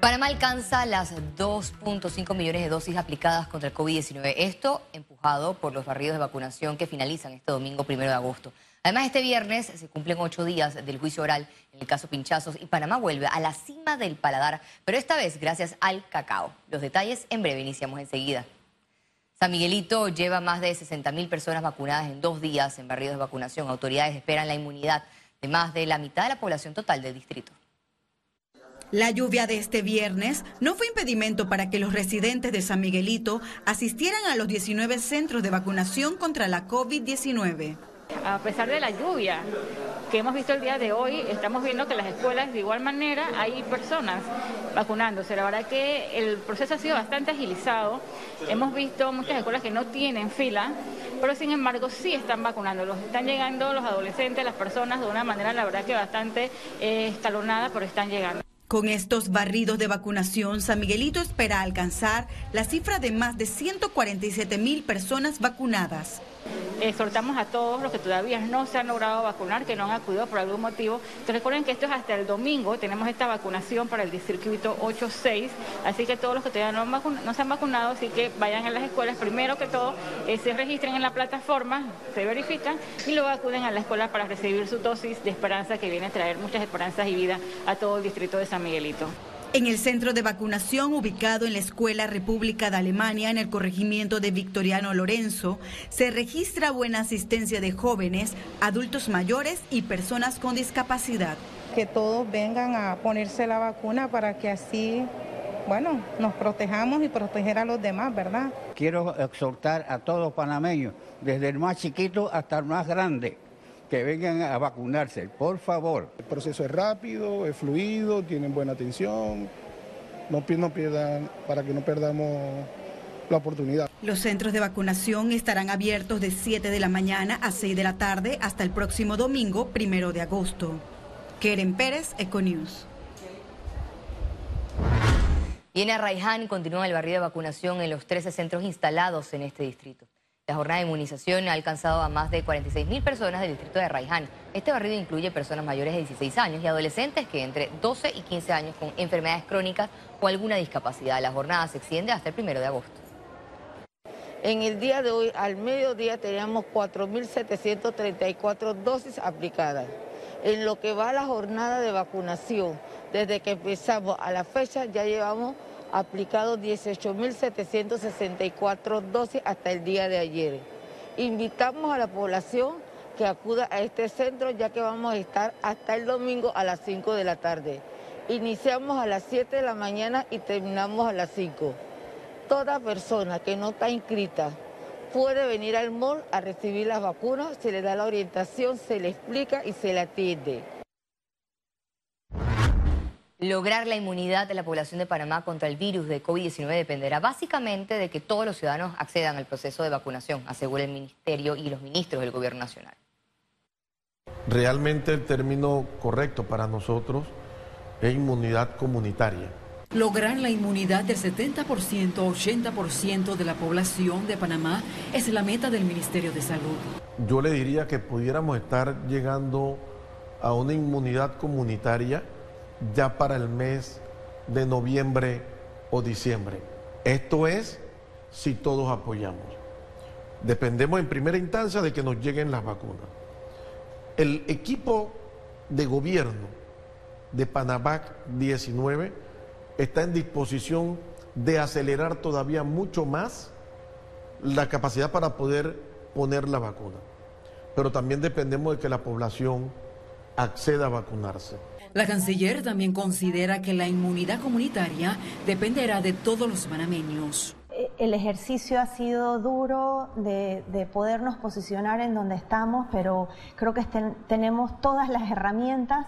Panamá alcanza las 2.5 millones de dosis aplicadas contra el COVID-19. Esto empujado por los barridos de vacunación que finalizan este domingo primero de agosto. Además, este viernes se cumplen ocho días del juicio oral en el caso Pinchazos y Panamá vuelve a la cima del paladar, pero esta vez gracias al cacao. Los detalles en breve, iniciamos enseguida. San Miguelito lleva más de 60 mil personas vacunadas en dos días en barridos de vacunación. Autoridades esperan la inmunidad de más de la mitad de la población total del distrito. La lluvia de este viernes no fue impedimento para que los residentes de San Miguelito asistieran a los 19 centros de vacunación contra la COVID-19. A pesar de la lluvia que hemos visto el día de hoy, estamos viendo que las escuelas de igual manera hay personas vacunándose. La verdad que el proceso ha sido bastante agilizado. Hemos visto muchas escuelas que no tienen fila, pero sin embargo sí están vacunando. Los están llegando los adolescentes, las personas de una manera, la verdad que bastante eh, escalonada, pero están llegando. Con estos barridos de vacunación, San Miguelito espera alcanzar la cifra de más de 147 mil personas vacunadas exhortamos a todos los que todavía no se han logrado vacunar, que no han acudido por algún motivo, que recuerden que esto es hasta el domingo, tenemos esta vacunación para el distrito 8-6, así que todos los que todavía no, se han vacunado, así que vayan a las escuelas, primero que todo, eh, se registren en la plataforma, se verifican y luego acuden a la escuela para recibir su dosis de esperanza que viene a traer muchas esperanzas y vida a todo el distrito de San Miguelito. En el centro de vacunación ubicado en la Escuela República de Alemania, en el corregimiento de Victoriano Lorenzo, se registra buena asistencia de jóvenes, adultos mayores y personas con discapacidad. Que todos vengan a ponerse la vacuna para que así, bueno, nos protejamos y proteger a los demás, ¿verdad? Quiero exhortar a todos los panameños, desde el más chiquito hasta el más grande, que vengan a vacunarse, por favor. El proceso es rápido, es fluido, tienen buena atención, no, no pierdan, para que no perdamos la oportunidad. Los centros de vacunación estarán abiertos de 7 de la mañana a 6 de la tarde hasta el próximo domingo, primero de agosto. Keren Pérez, Econews. Y en Arraiján continúa el barrio de vacunación en los 13 centros instalados en este distrito. La jornada de inmunización ha alcanzado a más de 46 mil personas del distrito de Raiján. Este barrido incluye personas mayores de 16 años y adolescentes que entre 12 y 15 años con enfermedades crónicas o alguna discapacidad. La jornada se extiende hasta el primero de agosto. En el día de hoy, al mediodía, teníamos 4.734 dosis aplicadas. En lo que va a la jornada de vacunación, desde que empezamos a la fecha, ya llevamos aplicado 18.764 dosis hasta el día de ayer. Invitamos a la población que acuda a este centro ya que vamos a estar hasta el domingo a las 5 de la tarde. Iniciamos a las 7 de la mañana y terminamos a las 5. Toda persona que no está inscrita puede venir al mall a recibir las vacunas, se le da la orientación, se le explica y se le atiende. Lograr la inmunidad de la población de Panamá contra el virus de COVID-19 dependerá básicamente de que todos los ciudadanos accedan al proceso de vacunación, asegura el Ministerio y los ministros del Gobierno Nacional. Realmente el término correcto para nosotros es inmunidad comunitaria. Lograr la inmunidad del 70% 80% de la población de Panamá es la meta del Ministerio de Salud. Yo le diría que pudiéramos estar llegando a una inmunidad comunitaria ya para el mes de noviembre o diciembre. Esto es si todos apoyamos. Dependemos en primera instancia de que nos lleguen las vacunas. El equipo de gobierno de Panavac 19 está en disposición de acelerar todavía mucho más la capacidad para poder poner la vacuna. Pero también dependemos de que la población acceda a vacunarse. La canciller también considera que la inmunidad comunitaria dependerá de todos los panameños. Eh, el ejercicio ha sido duro de, podernos posicionar en donde estamos, pero creo que tenemos todas las herramientas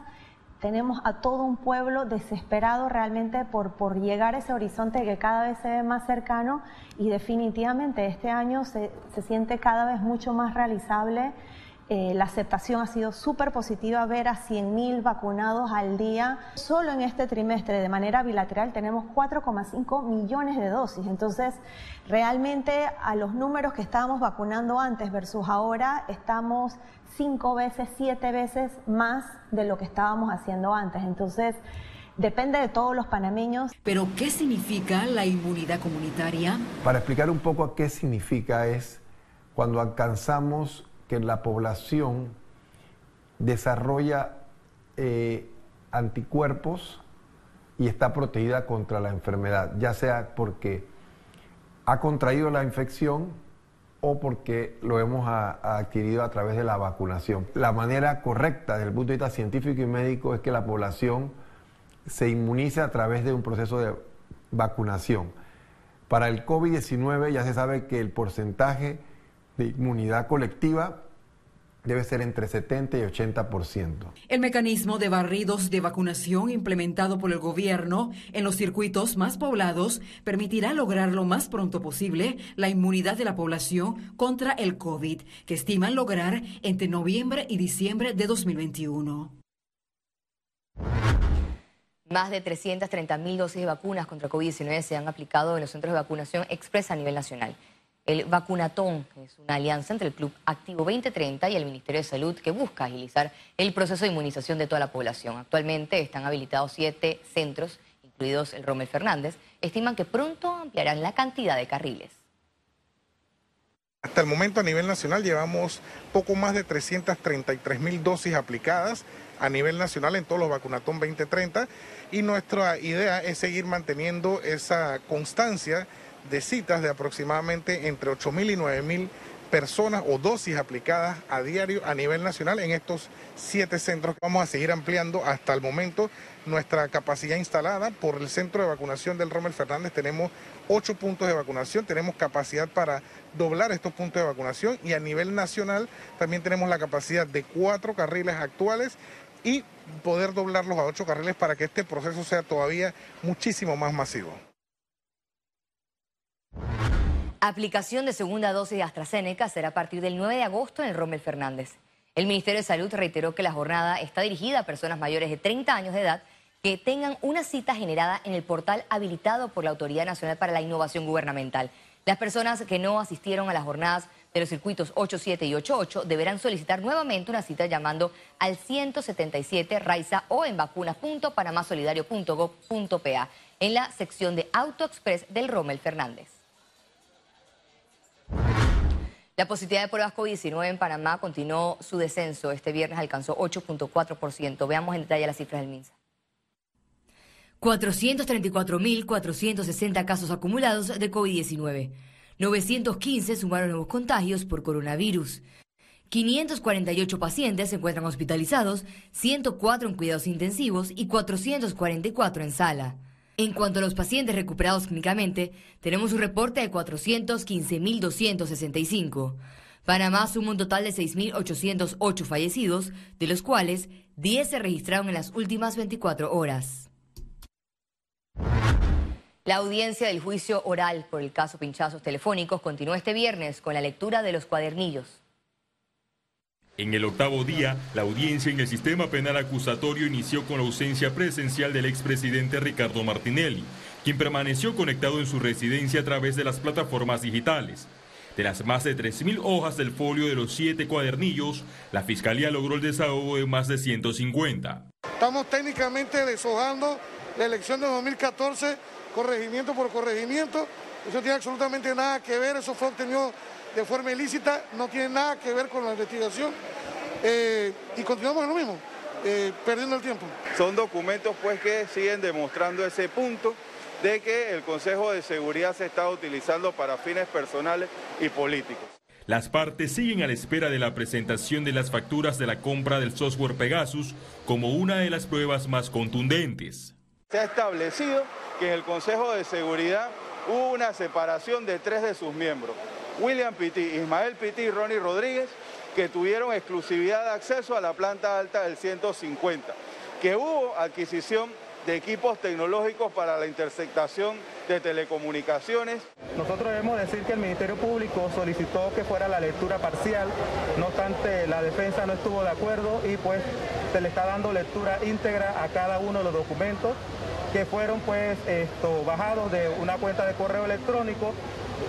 tenemos a todo un pueblo desesperado realmente por, por llegar a ese horizonte que cada vez se ve más cercano y definitivamente este año se, se siente cada vez mucho más realizable. Eh, la aceptación ha sido súper positiva, ver a 100.000 vacunados al día. Solo en este trimestre, de manera bilateral, tenemos 4,5 millones de dosis. Entonces, realmente a los números que estábamos vacunando antes versus ahora, estamos cinco veces, siete veces más de lo que estábamos haciendo antes. Entonces, depende de todos los panameños. Pero, ¿qué significa la inmunidad comunitaria? Para explicar un poco qué significa es cuando alcanzamos que la población desarrolla eh, anticuerpos y está protegida contra la enfermedad, ya sea porque ha contraído la infección o porque lo hemos adquirido a través de la vacunación. La manera correcta desde el punto de vista científico y médico es que la población se inmunice a través de un proceso de vacunación. Para el COVID-19 ya se sabe que el porcentaje de inmunidad colectiva debe ser entre 70 y 80%. El mecanismo de barridos de vacunación implementado por el gobierno en los circuitos más poblados permitirá lograr lo más pronto posible la inmunidad de la población contra el COVID, que estiman lograr entre noviembre y diciembre de 2021. Más de 330 mil dosis de vacunas contra COVID-19 se han aplicado en los centros de vacunación expresa a nivel nacional. El Vacunatón es una alianza entre el Club Activo 2030 y el Ministerio de Salud que busca agilizar el proceso de inmunización de toda la población. Actualmente están habilitados siete centros, incluidos el Rommel Fernández. Estiman que pronto ampliarán la cantidad de carriles. Hasta el momento a nivel nacional llevamos poco más de 333 mil dosis aplicadas a nivel nacional en todos los vacunatón 2030 y nuestra idea es seguir manteniendo esa constancia de citas de aproximadamente entre 8.000 y 9.000 personas o dosis aplicadas a diario a nivel nacional en estos siete centros. Vamos a seguir ampliando hasta el momento nuestra capacidad instalada por el centro de vacunación del Rommel Fernández. Tenemos ocho puntos de vacunación, tenemos capacidad para doblar estos puntos de vacunación y a nivel nacional también tenemos la capacidad de cuatro carriles actuales y poder doblarlos a ocho carriles para que este proceso sea todavía muchísimo más masivo. Aplicación de segunda dosis de AstraZeneca será a partir del 9 de agosto en el Rommel Fernández. El Ministerio de Salud reiteró que la jornada está dirigida a personas mayores de 30 años de edad que tengan una cita generada en el portal habilitado por la Autoridad Nacional para la Innovación Gubernamental. Las personas que no asistieron a las jornadas de los circuitos 87 y 88 deberán solicitar nuevamente una cita llamando al 177 Raiza o en vacunas.panamasolidario.gov.pa en la sección de AutoExpress del Rommel Fernández. La positividad de pruebas COVID-19 en Panamá continuó su descenso. Este viernes alcanzó 8.4%. Veamos en detalle las cifras del MINSA. 434.460 casos acumulados de COVID-19. 915 sumaron nuevos contagios por coronavirus. 548 pacientes se encuentran hospitalizados, 104 en cuidados intensivos y 444 en sala. En cuanto a los pacientes recuperados clínicamente, tenemos un reporte de 415.265. Panamá suma un total de 6.808 fallecidos, de los cuales 10 se registraron en las últimas 24 horas. La audiencia del juicio oral por el caso pinchazos telefónicos continúa este viernes con la lectura de los cuadernillos. En el octavo día, la audiencia en el sistema penal acusatorio inició con la ausencia presencial del expresidente Ricardo Martinelli, quien permaneció conectado en su residencia a través de las plataformas digitales. De las más de 3.000 hojas del folio de los siete cuadernillos, la Fiscalía logró el desahogo de más de 150. Estamos técnicamente deshojando la elección de 2014, corregimiento por corregimiento. Eso tiene absolutamente nada que ver, eso fue obtenido de forma ilícita, no tiene nada que ver con la investigación eh, y continuamos en lo mismo, eh, perdiendo el tiempo. Son documentos pues que siguen demostrando ese punto de que el Consejo de Seguridad se está utilizando para fines personales y políticos. Las partes siguen a la espera de la presentación de las facturas de la compra del software Pegasus como una de las pruebas más contundentes. Se ha establecido que en el Consejo de Seguridad hubo una separación de tres de sus miembros. William Pitti, Ismael Pitti y Ronnie Rodríguez, que tuvieron exclusividad de acceso a la planta alta del 150, que hubo adquisición de equipos tecnológicos para la interceptación de telecomunicaciones. Nosotros debemos decir que el Ministerio Público solicitó que fuera la lectura parcial, no obstante la defensa no estuvo de acuerdo y pues se le está dando lectura íntegra a cada uno de los documentos que fueron pues bajados de una cuenta de correo electrónico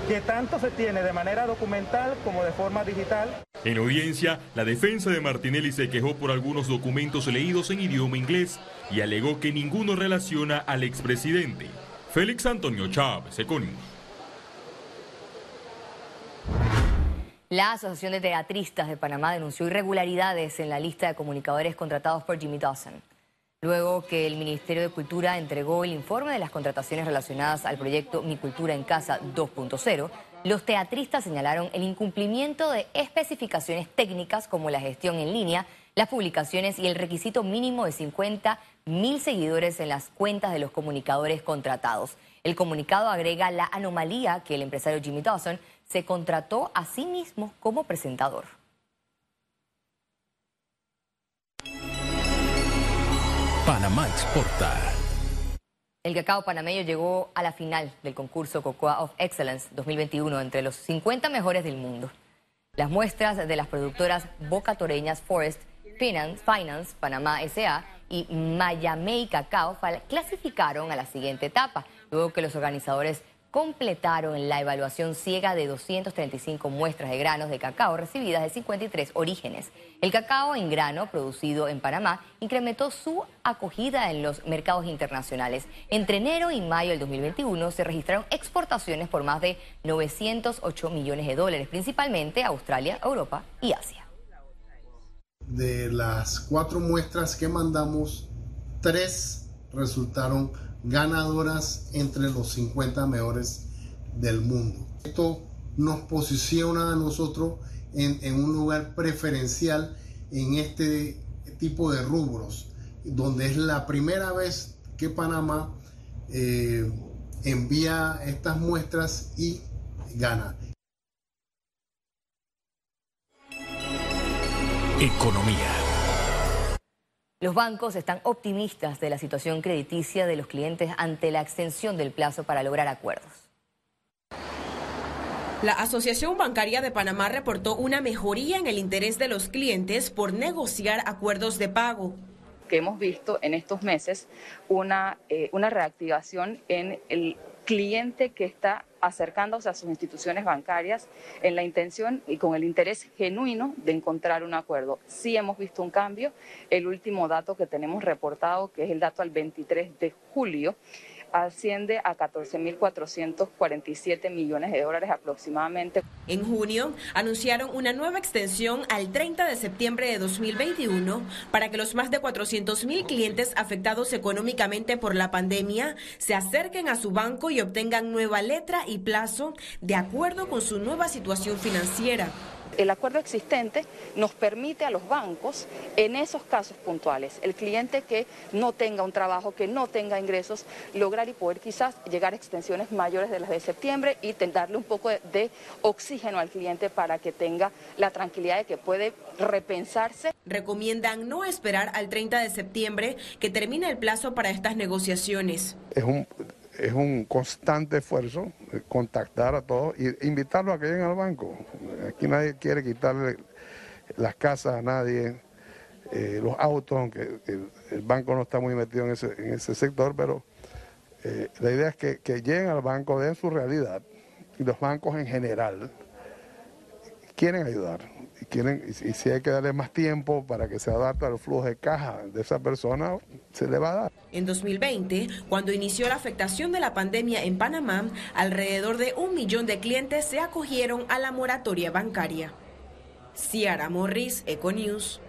que tanto se tiene de manera documental como de forma digital. En audiencia, la defensa de Martinelli se quejó por algunos documentos leídos en idioma inglés y alegó que ninguno relaciona al expresidente. Félix Antonio Chávez, Econius. La Asociación de Teatristas de Panamá denunció irregularidades en la lista de comunicadores contratados por Jimmy Dawson. Luego que el Ministerio de Cultura entregó el informe de las contrataciones relacionadas al proyecto Mi Cultura en Casa 2.0, los teatristas señalaron el incumplimiento de especificaciones técnicas como la gestión en línea, las publicaciones y el requisito mínimo de 50 mil seguidores en las cuentas de los comunicadores contratados. El comunicado agrega la anomalía que el empresario Jimmy Dawson se contrató a sí mismo como presentador. Panamá exporta. El cacao panameño llegó a la final del concurso Cocoa of Excellence 2021 entre los 50 mejores del mundo. Las muestras de las productoras Boca Toreñas Forest, Finance, Finance Panamá SA y Mayamey Cacao clasificaron a la siguiente etapa, luego que los organizadores completaron la evaluación ciega de 235 muestras de granos de cacao recibidas de 53 orígenes. El cacao en grano producido en Panamá incrementó su acogida en los mercados internacionales. Entre enero y mayo del 2021 se registraron exportaciones por más de 908 millones de dólares, principalmente a Australia, Europa y Asia. De las cuatro muestras que mandamos, tres resultaron ganadoras entre los 50 mejores del mundo. Esto nos posiciona a nosotros en, un lugar preferencial en este tipo de rubros, donde es la primera vez que Panamá eh, envía estas muestras y gana. Economía. Los bancos están optimistas de la situación crediticia de los clientes ante la extensión del plazo para lograr acuerdos. La Asociación Bancaria de Panamá reportó una mejoría en el interés de los clientes por negociar acuerdos de pago. Que hemos visto en estos meses una, eh, una reactivación en el cliente que está acercándose a sus instituciones bancarias en la intención y con el interés genuino de encontrar un acuerdo. Sí hemos visto un cambio. El último dato que tenemos reportado, que es el dato al 23 de julio, asciende a 14.447 millones de dólares aproximadamente. En junio anunciaron una nueva extensión al 30 de septiembre de 2021 para que los más de 400.000 clientes afectados económicamente por la pandemia se acerquen a su banco y obtengan nueva letra y plazo de acuerdo con su nueva situación financiera el acuerdo existente nos permite a los bancos, en esos casos puntuales, el cliente que no tenga un trabajo, que no tenga ingresos, lograr y poder quizás llegar a extensiones mayores de las de septiembre y darle un poco de, oxígeno al cliente para que tenga la tranquilidad de que puede repensarse. Recomiendan no esperar al 30 de septiembre que termine el plazo para estas negociaciones. Es un es un constante esfuerzo contactar a todos e invitarlos a que lleguen al banco. Aquí nadie quiere quitarle las casas a nadie, eh, los autos, aunque el, banco no está muy metido en ese, en ese sector, pero eh, la idea es que, que lleguen al banco, den su realidad, y los bancos en general quieren ayudar y, quieren, y, si hay que darle más tiempo para que se adapte al flujo de caja de esa persona, se le va a dar. En 2020, cuando inició la afectación de la pandemia en Panamá, alrededor de un millón de clientes se acogieron a la moratoria bancaria. Ciara Morris, Econews.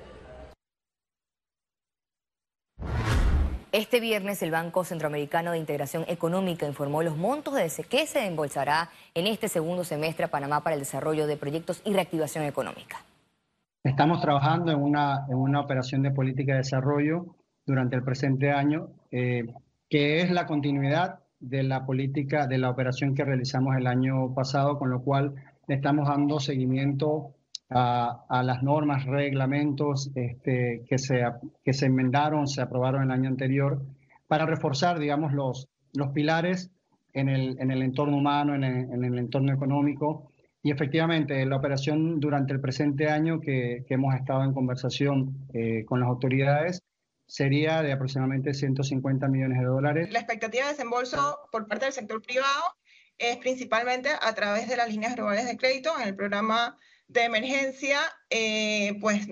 Este viernes el Banco Centroamericano de Integración Económica informó los montos de que se embolsará en este segundo semestre a Panamá para el desarrollo de proyectos y reactivación económica. Estamos trabajando en una, en una operación de política de desarrollo durante el presente año, eh, que es la continuidad de la política, de la operación que realizamos el año pasado, con lo cual estamos dando seguimiento a, las normas, reglamentos este, que, se, que se enmendaron, se aprobaron el año anterior, para reforzar, digamos, los, los pilares en el, en el entorno humano, en el, en el entorno económico. Y efectivamente, la operación durante el presente año que, que hemos estado en conversación eh, con las autoridades sería de aproximadamente 150 millones de dólares. La expectativa de desembolso por parte del sector privado es principalmente a través de las líneas globales de crédito en el programa de emergencia, eh, pues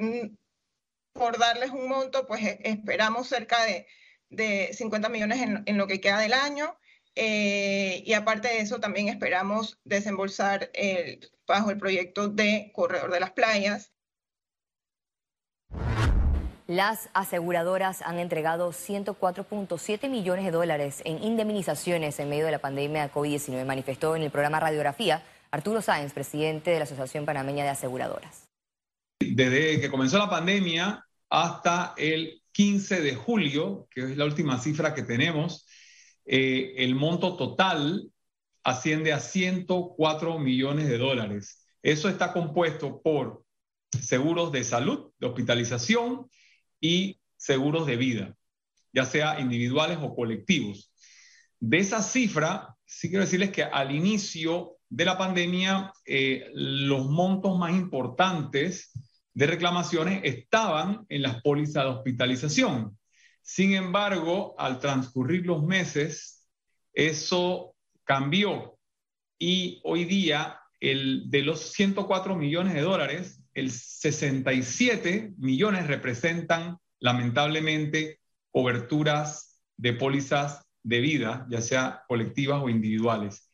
por darles un monto, pues e, esperamos cerca de, de 50 millones en, lo que queda del año. Eh, y aparte de eso, también esperamos desembolsar bajo el proyecto de Corredor de las Playas. Las aseguradoras han entregado 104.7 millones de dólares en indemnizaciones en medio de la pandemia de COVID-19, manifestó en el programa Radiografía Arturo Sáenz, presidente de la Asociación Panameña de Aseguradoras. Desde que comenzó la pandemia hasta el 15 de julio, que es la última cifra que tenemos, eh, el monto total asciende a 104 millones de dólares. Eso está compuesto por seguros de salud, de hospitalización y seguros de vida, ya sea individuales o colectivos. De esa cifra, sí quiero decirles que al inicio de la pandemia, eh, los montos más importantes de reclamaciones estaban en las pólizas de hospitalización. Sin embargo, al transcurrir los meses, eso cambió y hoy día el, de los 104 millones de dólares, el 67 millones representan lamentablemente coberturas de pólizas de vida, ya sea colectivas o individuales.